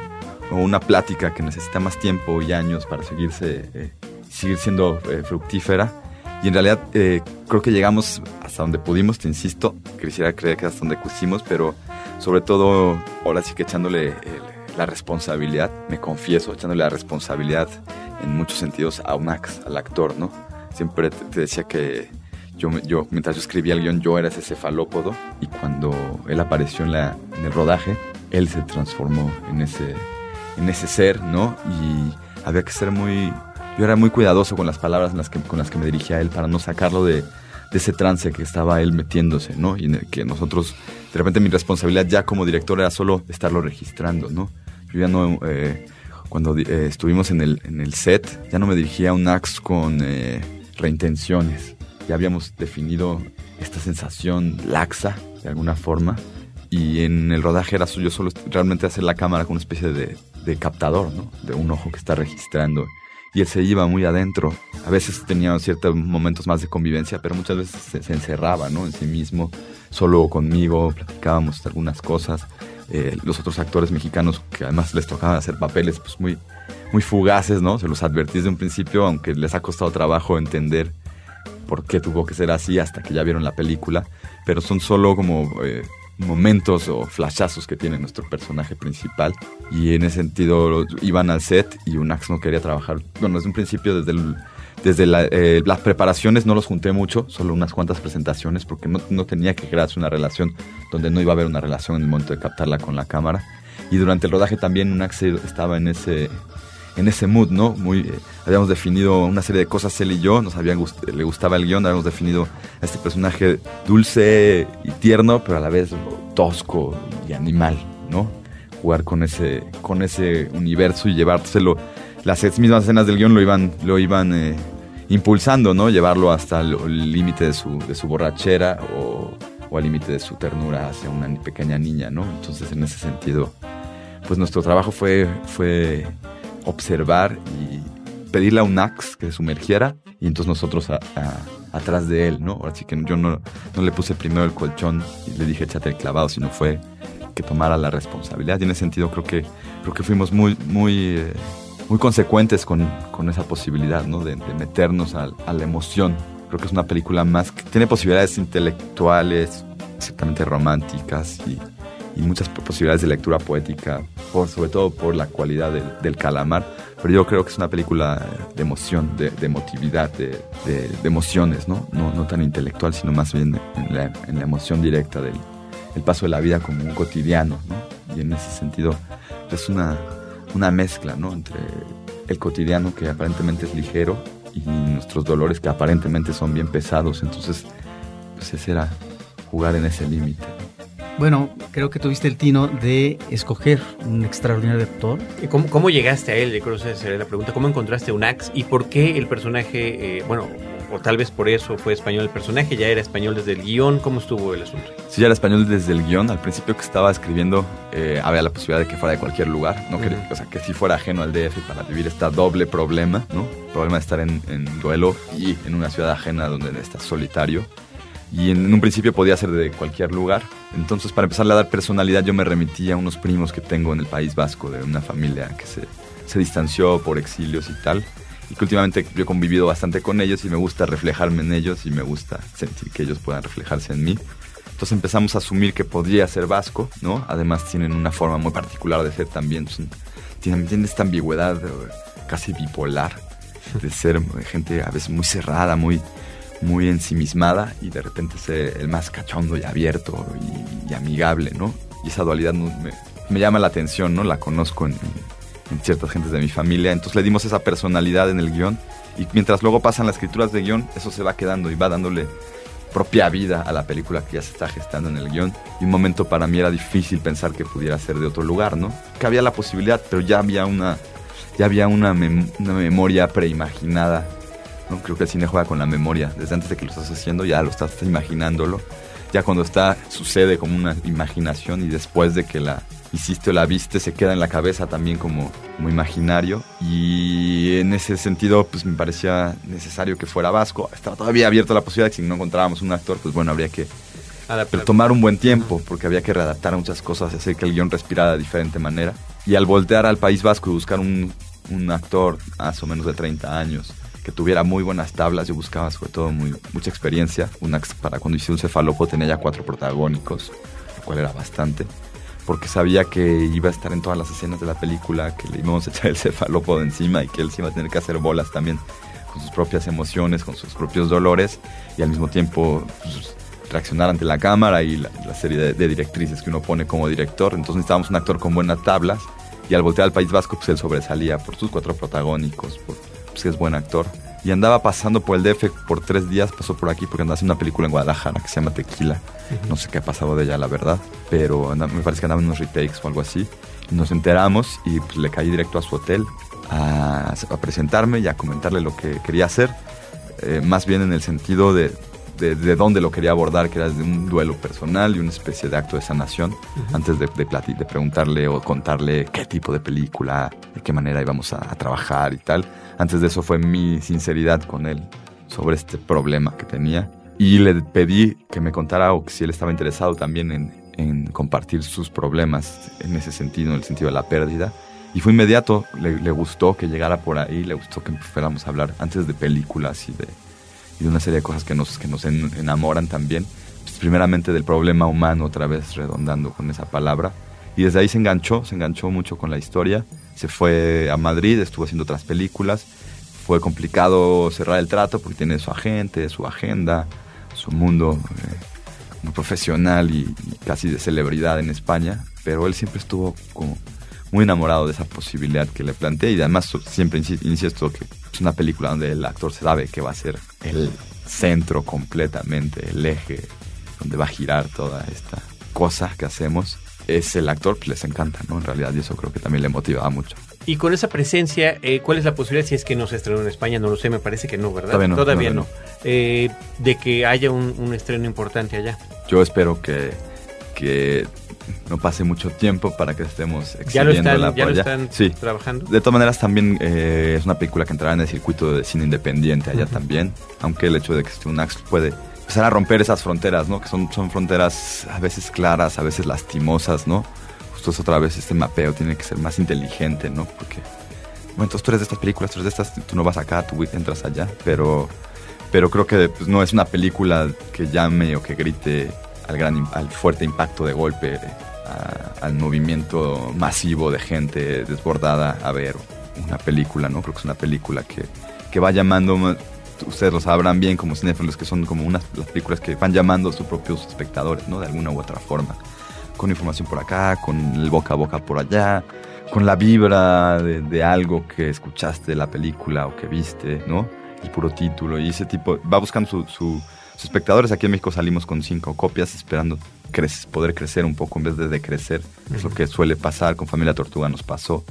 o una plática que necesita más tiempo y años para seguirse, eh, seguir siendo eh, fructífera. Y en realidad eh, creo que llegamos hasta donde pudimos, te insisto, quisiera creer que hasta donde quisimos, pero sobre todo ahora sí que echándole la responsabilidad, me confieso, echándole la responsabilidad en muchos sentidos a Max, al actor, ¿no? Siempre te decía que yo, yo, mientras yo escribía el guion, yo era ese cefalópodo y cuando él apareció en, la, en el rodaje, él se transformó en ese, en ese ser, ¿no? Y había que ser muy... Yo era muy cuidadoso con las palabras en las que, con las que me dirigía a él para no sacarlo de, de ese trance que estaba él metiéndose, ¿no? Y que nosotros, de repente mi responsabilidad ya como director era solo estarlo registrando, ¿no? Yo ya no... Eh, cuando eh, estuvimos en el, set, ya no me dirigía a un ax con eh, reintenciones ya habíamos definido esta sensación laxa de alguna forma y en el rodaje era suyo solo realmente hacer la cámara con una especie de, captador, ¿no? De un ojo que está registrando. Y él se iba muy adentro. A veces tenía ciertos momentos más de convivencia, pero muchas veces se, encerraba, ¿no? En sí mismo, solo conmigo, platicábamos algunas cosas. Eh, los otros actores mexicanos que además les tocaba hacer papeles pues muy, muy fugaces, ¿no? Se los advertí desde un principio, aunque les ha costado trabajo entender por qué tuvo que ser así hasta que ya vieron la película, pero son solo como eh, momentos o flashazos que tiene nuestro personaje principal y en ese sentido iban al set y Unax no quería trabajar, bueno, desde un principio, desde desde eh, las preparaciones no los junté mucho, solo unas cuantas presentaciones, porque no, no, tenía que crearse una relación donde no iba a haber una relación en el momento de captarla con la cámara. Y durante el rodaje también Unax estaba en ese, en ese mood, ¿no? Muy, eh, habíamos definido una serie de cosas él y yo, nos había le gustaba el guion, habíamos definido a este personaje dulce y tierno, pero a la vez tosco y animal, ¿no? Jugar con ese, con ese universo y llevárselo. Las mismas escenas del guion lo iban, lo iban eh, impulsando, ¿no? Llevarlo hasta el límite de su, de su borrachera o, o al límite de su ternura hacia una pequeña niña, ¿no? Entonces, en ese sentido, pues nuestro trabajo fue, fue observar y pedirle a un ax que se sumergiera y entonces nosotros atrás de él, ¿no? Así que yo no, no, le puse primero el colchón y le dije échate el clavado, sino fue que tomara la responsabilidad. Y en ese sentido creo que, creo que fuimos muy, muy, eh, muy consecuentes con, con, esa posibilidad, ¿no? De, meternos a, a, la emoción. Creo que es una película más que tiene posibilidades intelectuales, ciertamente románticas y, y muchas posibilidades de lectura poética, por, sobre todo por la cualidad del, calamar. Pero yo creo que es una película de emoción, de, emotividad, de, emociones, ¿no? ¿no? ¿no? tan intelectual, sino más bien en la, emoción directa del el paso de la vida como un cotidiano, ¿no? Y en ese sentido es una, una mezcla, ¿no? Entre el cotidiano que aparentemente es ligero y nuestros dolores que aparentemente son bien pesados. Entonces, pues ese era jugar en ese límite. Bueno, creo que tuviste el tino de escoger un extraordinario actor. ¿Cómo, cómo llegaste a él? Yo creo que esa sería la pregunta. ¿Cómo encontraste un Axe y por qué el personaje, eh, bueno, o tal vez por eso fue español el personaje, ya era español desde el guion? ¿Cómo estuvo el asunto? Sí, ya era español desde el guion. Al principio que estaba escribiendo eh, había la posibilidad de que fuera de cualquier lugar, ¿no? que, o sea, que si fuera ajeno al DF para vivir este doble problema, ¿no? Problema de estar en, en duelo y en una ciudad ajena donde estás solitario y en un principio podía ser de cualquier lugar. Entonces, para empezarle a dar personalidad, yo me remití a unos primos que tengo en el País Vasco, de una familia que se, se distanció por exilios y tal, y que últimamente yo he convivido bastante con ellos y me gusta reflejarme en ellos y me gusta sentir que ellos puedan reflejarse en mí. Entonces empezamos a asumir que podría ser vasco, ¿no? Además tienen una forma muy particular de ser también, tienen, tienen esta ambigüedad eh, casi bipolar de ser gente a veces muy cerrada, muy, muy ensimismada y de repente ser el más cachondo y abierto y, amigable, ¿no? Y esa dualidad me, me, llama la atención, ¿no? La conozco en, ciertas gentes de mi familia, entonces le dimos esa personalidad en el guion y mientras luego pasan las escrituras de guion, eso se va quedando y va dándole propia vida a la película que ya se está gestando en el guion. Y un momento para mí era difícil pensar que pudiera ser de otro lugar, ¿no? Que había la posibilidad, pero ya había una, ya había una, una memoria preimaginada ¿no? Creo que el cine juega con la memoria. Desde antes de que lo estás haciendo, ya lo estás imaginándolo. Ya cuando está, sucede como una imaginación y después de que la hiciste o la viste, se queda en la cabeza también como, como imaginario. Y en ese sentido, pues me parecía necesario que fuera vasco. Estaba todavía abierto la posibilidad de que si no encontrábamos un actor, pues bueno, habría que pero tomar un buen tiempo, porque había que readaptar muchas cosas, hacer que el guion respirara de diferente manera. Y al voltear al País Vasco y buscar un, un actor más o menos de 30 años, que tuviera muy buenas tablas. Yo buscaba sobre todo mucha experiencia. Una, para cuando hice un cefalopo tenía ya cuatro protagónicos, lo cual era bastante. Porque sabía que iba a estar en todas las escenas de la película, que le íbamos a echar el cefalopo de encima y que él se iba a tener que hacer bolas también con sus propias emociones, con sus propios dolores y al mismo tiempo pues, reaccionar ante la cámara y la, serie de, directrices que uno pone como director. Entonces necesitábamos un actor con buenas tablas y al voltear al País Vasco pues él sobresalía por sus cuatro protagónicos, pues, que es buen actor. Y andaba pasando por el DF por tres días, pasó por aquí porque andaba haciendo una película en Guadalajara que se llama Tequila. Uh -huh. No sé qué ha pasado de ella, la verdad, pero andaba, me parece que andaba en unos retakes o algo así. Nos enteramos y pues, le caí directo a su hotel a, a, presentarme y a comentarle lo que quería hacer, eh, más bien en el sentido de, de, de, dónde lo quería abordar, que era de un duelo personal y una especie de acto de sanación, uh -huh. antes de, de, de, preguntarle o contarle qué tipo de película, de qué manera íbamos a, a trabajar y tal antes de eso fue mi sinceridad con él sobre este problema que tenía. Y le pedí que me contara o que si él estaba interesado también en, en compartir sus problemas en ese sentido, en el sentido de la pérdida. Y fue inmediato, le, le, gustó que llegara por ahí, le gustó que fuéramos a hablar antes de películas y de, y de una serie de cosas que nos, que nos en, enamoran también. Pues primeramente del problema humano, otra vez redondando con esa palabra. Y desde ahí se enganchó, se enganchó mucho con la historia se fue a Madrid, estuvo haciendo otras películas. Fue complicado cerrar el trato porque tiene su agente, su agenda, su mundo eh, muy profesional y, y, casi de celebridad en España. Pero él siempre estuvo como muy enamorado de esa posibilidad que le planteé y además siempre insisto que es una película donde el actor sabe que va a ser el centro completamente, el eje donde va a girar toda esta cosa que hacemos es el actor, pues les encanta, ¿no? En realidad, y eso creo que también le motivaba mucho. Y con esa presencia, eh, ¿cuál es la posibilidad si es que no se estrenó en España? No lo sé, me parece que no, ¿verdad? Todavía no. Todavía no. no. Eh, de que haya un, un, estreno importante allá. Yo espero que, que no pase mucho tiempo para que estemos ¿Ya lo están, ya lo están sí. trabajando? De todas maneras, también eh, es una película que entrará en el circuito de cine independiente allá uh -huh. también, aunque el hecho de que esté un Axe puede empezar a romper esas fronteras, ¿no? Que son, son fronteras a veces claras, a veces lastimosas, ¿no? Justo es otra vez este mapeo tiene que ser más inteligente, ¿no? Porque, bueno, entonces tú eres de estas películas, tú eres de estas, tú no vas acá, tú entras allá, pero, pero creo que pues, no es una película que llame o que grite al, gran, al fuerte impacto de golpe, a, al movimiento masivo de gente desbordada a ver una película, ¿no? Creo que es una película que, que va llamando ustedes lo sabrán bien como cinéfilos que son como unas las películas que van llamando a sus propios espectadores, ¿no? De alguna u otra forma. Con información por acá, con el boca a boca por allá, con la vibra de, algo que escuchaste de la película o que viste, ¿no? El puro título y ese tipo, va buscando su, su- sus espectadores. Aquí en México salimos con cinco copias esperando poder crecer un poco en vez de decrecer. Es lo que suele pasar con Familia Tortuga, nos pasó.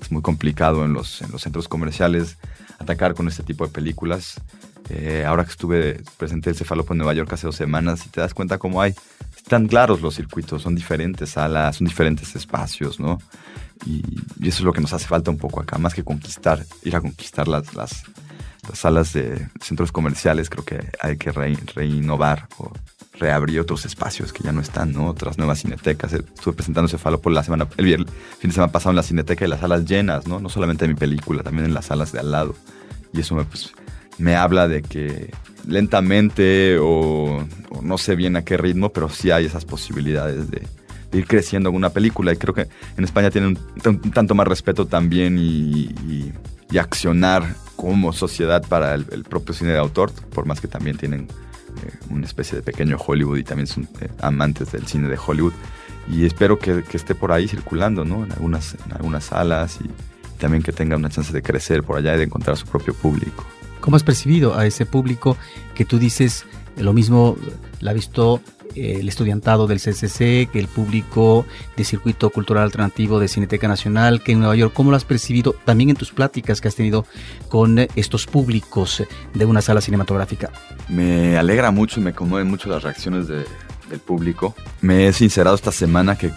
Es muy complicado en los, en los centros comerciales atacar con este tipo de películas. Eh, ahora que estuve presente el Cefalopo en Nueva York hace dos semanas y te das cuenta cómo hay, están claros los circuitos, son diferentes salas, son diferentes espacios, ¿no? Y, y eso es lo que nos hace falta un poco acá, más que conquistar, ir a conquistar las, las, las salas de centros comerciales, creo que hay que re- reinnovar o reabrir otros espacios que ya no están, ¿no? Otras nuevas cinetecas. Estuve presentando Cefalopo la semana, el vier- fin de semana pasado en la cineteca y las salas llenas, ¿no? No solamente de mi película, también en las salas de al lado. Y eso me, pues, me habla de que lentamente o, no sé bien a qué ritmo, pero sí hay esas posibilidades de, ir creciendo en una película. Y creo que en España tienen un, tan- un tanto más respeto también y- y accionar como sociedad para el, propio cine de autor, por más que también tienen eh, una especie de pequeño Hollywood y también son eh, amantes del cine de Hollywood. Y espero que, esté por ahí circulando, ¿no? En algunas, en algunas salas y también que tenga una chance de crecer por allá y de encontrar su propio público. ¿Cómo has percibido a ese público que tú dices lo mismo la ha visto eh, el estudiantado del CCC, que el público de Circuito Cultural Alternativo de Cineteca Nacional, que en Nueva York? ¿Cómo lo has percibido también en tus pláticas que has tenido con eh, estos públicos de una sala cinematográfica? Me alegra mucho y me conmueven mucho las reacciones de- del público. Me he sincerado esta semana que, eh,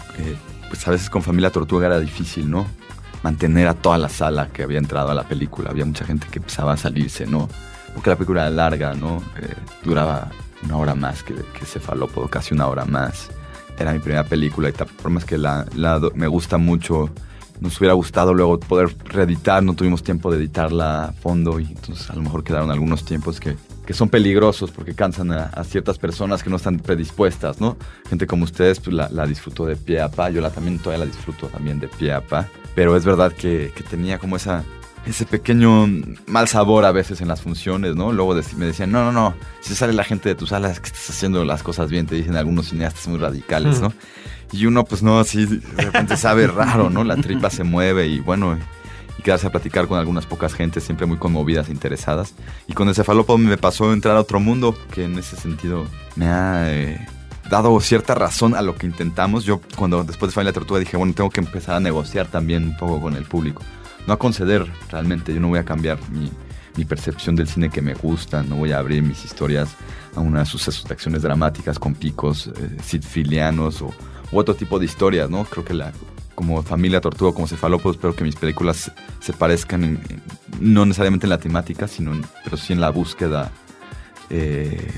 pues a veces con Familia Tortuga era difícil, ¿no? Mantener a toda la sala que había entrado a la película. Había mucha gente que empezaba a salirse, ¿no? Porque la película era larga, ¿no? Eh, duraba una hora más que, que Cefalópodo, casi una hora más. Era mi primera película y ta- por más que la, la me gusta mucho, nos hubiera gustado luego poder reeditar, no tuvimos tiempo de editarla a fondo y entonces a lo mejor quedaron algunos tiempos que, que son peligrosos porque cansan a, a ciertas personas que no están predispuestas, ¿no? Gente como ustedes pues la, la disfruto de pie a pa, yo la también todavía la disfruto también de pie a pa, pero es verdad que, que tenía como esa ese pequeño mal sabor a veces en las funciones, ¿no? Luego me decían, no, no, no, si sale la gente de tus salas que estás haciendo las cosas bien, te dicen algunos cineastas muy radicales, ¿no? Y uno, pues no, así de repente sabe raro, ¿no? La tripa se mueve y bueno, y quedarse a platicar con algunas pocas gentes siempre muy conmovidas e interesadas. Y con el cefalópodo me pasó entrar a otro mundo que en ese sentido me ha eh, dado cierta razón a lo que intentamos. Yo cuando después de Familia Tortuga dije, bueno, tengo que empezar a negociar también un poco con el público. No a conceder realmente, yo no voy a cambiar mi, percepción del cine que me gusta, no voy a abrir mis historias a unos sucesos de acciones dramáticas con picos eh, sitfilianos o otro tipo de historias, ¿no? Creo que la, como familia tortuga, como cefalópodos, espero que mis películas se parezcan, en- no necesariamente en la temática, sino en- pero sí en la búsqueda eh,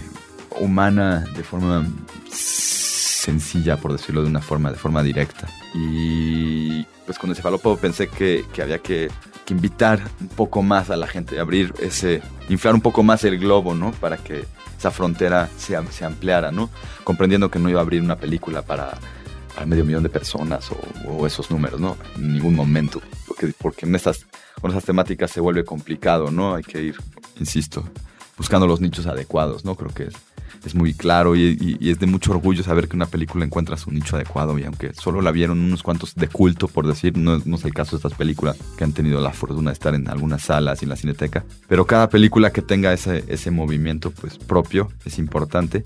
humana de forma sencilla, por decirlo de una forma, de forma directa. Y pues con el cefalópodo pensé que, que había que, que invitar un poco más a la gente, abrir ese, inflar un poco más el globo, ¿no? Para que esa frontera se, se ampliara, ¿no? Comprendiendo que no iba a abrir una película para, para medio millón de personas o, o esos números, ¿no? En ningún momento. Porque, porque en estas, con esas temáticas se vuelve complicado, ¿no? Hay que ir, insisto, buscando los nichos adecuados, ¿no? Creo que es, es muy claro y, es de mucho orgullo saber que una película encuentra su nicho adecuado y aunque solo la vieron unos cuantos de culto, por decir, no, es el caso de estas películas que han tenido la fortuna de estar en algunas salas y en la cineteca, pero cada película que tenga ese, ese movimiento pues propio es importante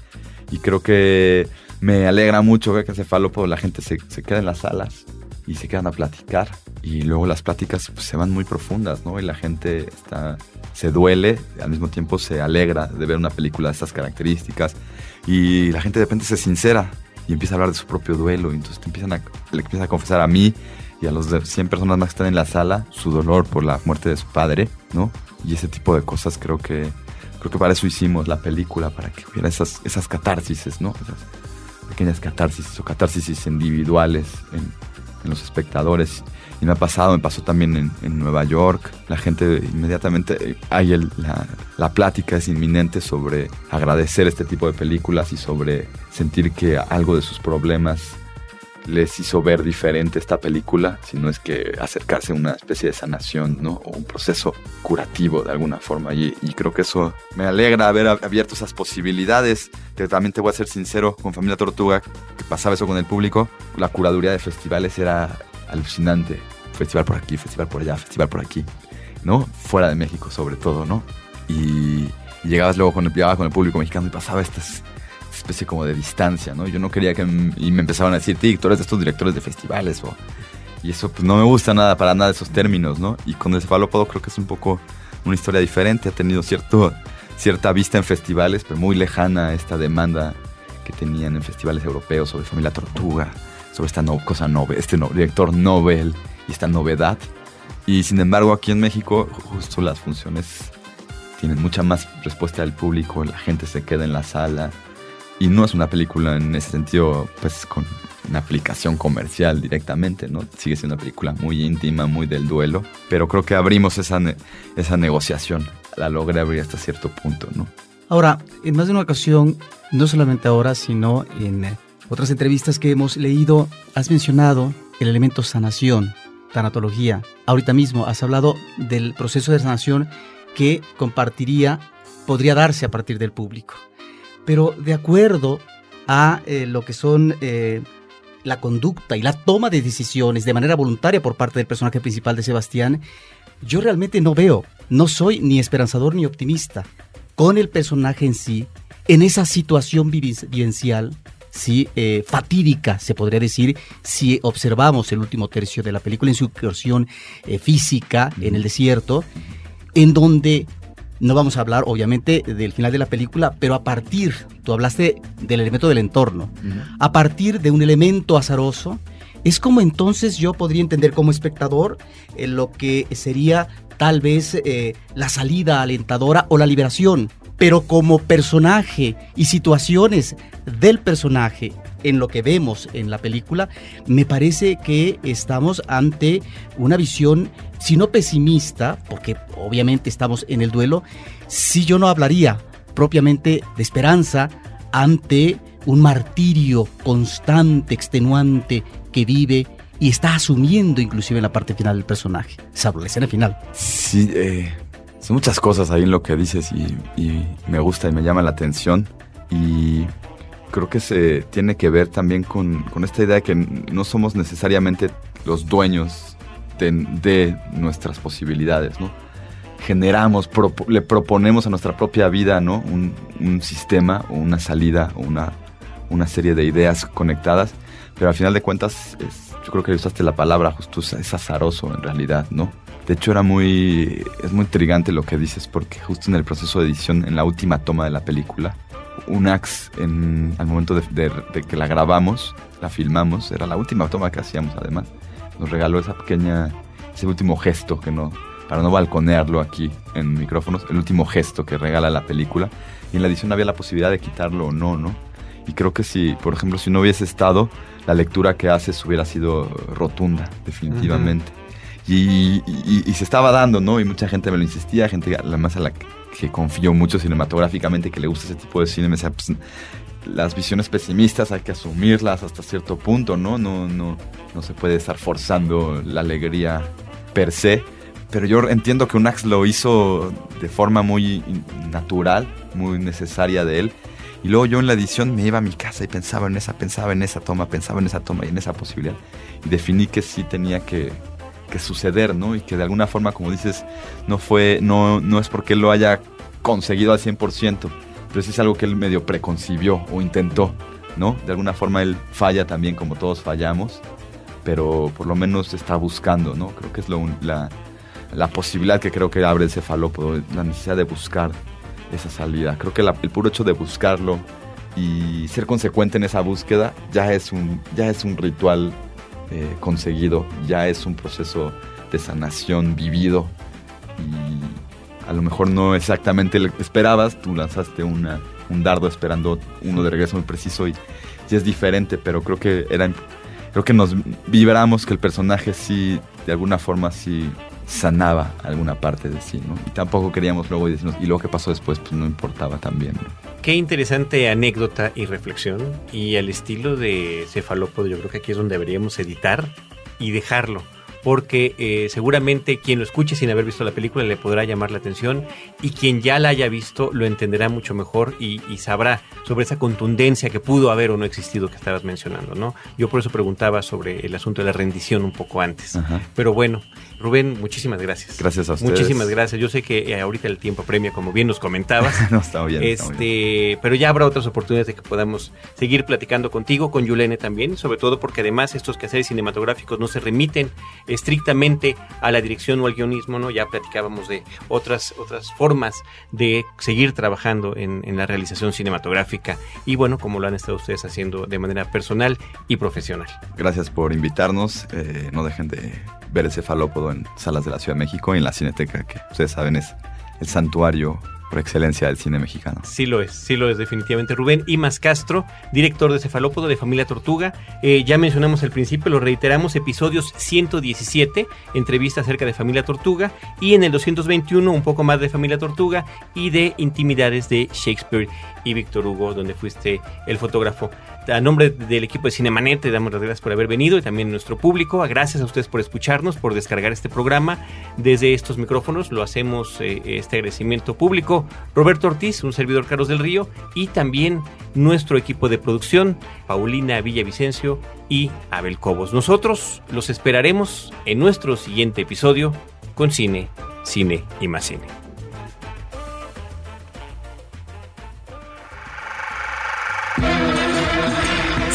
y creo que me alegra mucho ver que en Cefalopo la gente se, se queda en las salas y se quedan a platicar y luego las pláticas pues, se van muy profundas, ¿no? Y la gente está, se duele, al mismo tiempo se alegra de ver una película de estas características y la gente de repente se sincera y empieza a hablar de su propio duelo y entonces empiezan a, le empiezan a confesar a mí y a los de 100 personas más que están en la sala su dolor por la muerte de su padre, ¿no? Y ese tipo de cosas creo que creo que para eso hicimos la película, para que hubiera esas, esas catarsis, ¿no? Esas pequeñas catarsis o catarsis individuales en los espectadores. Y me ha pasado, me pasó también en, Nueva York. La gente inmediatamente, hay el- la, la plática es inminente sobre agradecer este tipo de películas y sobre sentir que algo de sus problemas les hizo ver diferente esta película, sino es que acercarse a una especie de sanación, ¿no? O un proceso curativo de alguna forma. Y, y creo que eso me alegra haber ab- abierto esas posibilidades. Que también te voy a ser sincero, con Familia Tortuga, que pasaba eso con el público, la curaduría de festivales era alucinante. festival por aquí, festival por allá, festival por aquí, ¿no? Fuera de México sobre todo, ¿no? Y, y llegabas luego con el, llegaba con el público mexicano y pasaba esta especie como de distancia, ¿no? Yo no quería que... Y me empezaban a decir, Tic, tú eres de estos directores de festivales o... Y eso pues no me gusta nada, para nada esos términos, ¿no? Y con el cefalópodo creo que es un poco una historia diferente, ha tenido cierto, cierta vista en festivales, pero muy lejana esta demanda que tenían en festivales europeos sobre Familia Tortuga, sobre esta no- cosa novel, este no- director Nobel y esta novedad. Y sin embargo aquí en México justo las funciones tienen mucha más respuesta del público, la gente se queda en la sala y no es una película en ese sentido pues con una aplicación comercial directamente, ¿no? Sigue siendo una película muy íntima, muy del duelo, pero creo que abrimos esa, ne- esa negociación, la logré abrir hasta cierto punto, ¿no? Ahora, en más de una ocasión, no solamente ahora, sino en eh, otras entrevistas que hemos leído, has mencionado el elemento sanación, tanatología. Ahorita mismo has hablado del proceso de sanación que compartiría, podría darse a partir del público. Pero de acuerdo a eh, lo que son eh, la conducta y la toma de decisiones de manera voluntaria por parte del personaje principal de Sebastián, yo realmente no veo, no soy ni esperanzador ni optimista con el personaje en sí, en esa situación vivencial, sí, eh, fatídica, se podría decir, si observamos el último tercio de la película en su incursión física en el desierto, en donde no vamos a hablar, obviamente, del final de la película, pero a partir, tú hablaste del elemento del entorno, a partir de un elemento azaroso, es como entonces yo podría entender como espectador eh, lo que sería tal vez eh, la salida alentadora o la liberación, pero como personaje y situaciones del personaje en lo que vemos en la película, me parece que estamos ante una visión, si no pesimista, porque obviamente estamos en el duelo, si yo no hablaría propiamente de esperanza ante un martirio constante, extenuante que vive y está asumiendo inclusive en la parte final del personaje, salvo la escena final. Sí, eh, son muchas cosas ahí en lo que dices y, y me gusta y me llama la atención. Y creo que se tiene que ver también con, con esta idea de que no somos necesariamente los dueños de, de nuestras posibilidades, ¿no? Generamos, le proponemos a nuestra propia vida, ¿no? Un, un sistema o una salida o una, una serie de ideas conectadas, pero al final de cuentas, es- yo creo que usaste la palabra justo, es azaroso en realidad, ¿no? De hecho, era muy. Es muy intrigante lo que dices, porque justo en el proceso de edición, en la última toma de la película, Unax, en, al momento de, de- de que la grabamos, la filmamos, era la última toma que hacíamos además, nos regaló esa pequeña. ese último gesto que no. para no balconearlo aquí en micrófonos, el último gesto que regala la película. Y en la edición había la posibilidad de quitarlo o no, ¿no? Y creo que si, por ejemplo, si no hubiese estado, la lectura que haces hubiera sido rotunda, definitivamente. Y, y- y se estaba dando, ¿no? Y mucha gente me lo insistía, gente además a la que, que confío mucho cinematográficamente, que le gusta ese tipo de cine, me decía, pues, las visiones pesimistas hay que asumirlas hasta cierto punto, ¿no? No, no, no se puede estar forzando la alegría per se. Pero yo entiendo que Unax lo hizo de forma muy natural, muy necesaria de él. Y luego yo en la edición me iba a mi casa y pensaba en esa, pensaba en esa toma, pensaba en esa toma y en esa posibilidad. Y definí que sí tenía que, suceder, ¿no? Y que de alguna forma, como dices, no fue, no, no es porque él lo haya conseguido al 100%, pero sí es algo que él medio preconcibió o intentó, ¿no? De alguna forma él falla también como todos fallamos, pero por lo menos está buscando, ¿no? Creo que es lo, la, la posibilidad que creo que abre el cefalópodo, la necesidad de buscar esa salida. Creo que el puro hecho de buscarlo y ser consecuente en esa búsqueda ya es un, ya es un ritual eh, conseguido, ya es un proceso de sanación vivido y a lo mejor no exactamente lo esperabas, tú lanzaste una, un dardo esperando uno de regreso muy preciso y, y es diferente, pero creo que era creo que nos vibramos que el personaje sí de alguna forma sí sanaba alguna parte de sí, ¿no? Y tampoco queríamos luego decirnos, y luego que pasó después, pues no importaba también. ¿no? Qué interesante anécdota y reflexión. Y al estilo de Cefalópodo, yo creo que aquí es donde deberíamos editar y dejarlo. porque eh, seguramente quien lo escuche sin haber visto la película le podrá llamar la atención y quien ya la haya visto lo entenderá mucho mejor y, y sabrá sobre esa contundencia que pudo haber o no existido que estabas mencionando, ¿no? Yo por eso preguntaba sobre el asunto de la rendición un poco antes. Ajá. Pero bueno, Rubén, muchísimas gracias. Gracias a ustedes. Muchísimas gracias. Yo sé que eh, ahorita el tiempo premia, como bien nos comentabas. no, está bien. está. Este, pero ya habrá otras oportunidades de que podamos seguir platicando contigo, con Yulene también, sobre todo porque además estos quehaceres cinematográficos no se remiten estrictamente a la dirección o al guionismo, ¿no? Ya platicábamos de otras, otras formas de seguir trabajando en, en la realización cinematográfica y bueno, como lo han estado ustedes haciendo de manera personal y profesional. Gracias por invitarnos. Eh, no dejen de ver ese falópodo salas de la Ciudad de México y en la Cineteca, que ustedes saben es el santuario por excelencia del cine mexicano. Sí lo es, sí lo es definitivamente. Rubén Imas Castro, director de Cefalópodo de Familia Tortuga. Eh, ya mencionamos al principio, lo reiteramos, episodios 117, entrevista acerca de Familia Tortuga, y en el 221 un poco más de Familia Tortuga y de Intimidades de Shakespeare y Víctor Hugo, donde fuiste el fotógrafo. A nombre del equipo de Cinemanet, te damos las gracias por haber venido y también nuestro público. Gracias a ustedes por escucharnos, por descargar este programa desde estos micrófonos. Lo hacemos eh, este agradecimiento público. Roberto Ortiz, un servidor Carlos del Río, y también nuestro equipo de producción, Paulina Villavicencio y Abel Cobos. Nosotros los esperaremos en nuestro siguiente episodio con Cine, Cine y más Cine.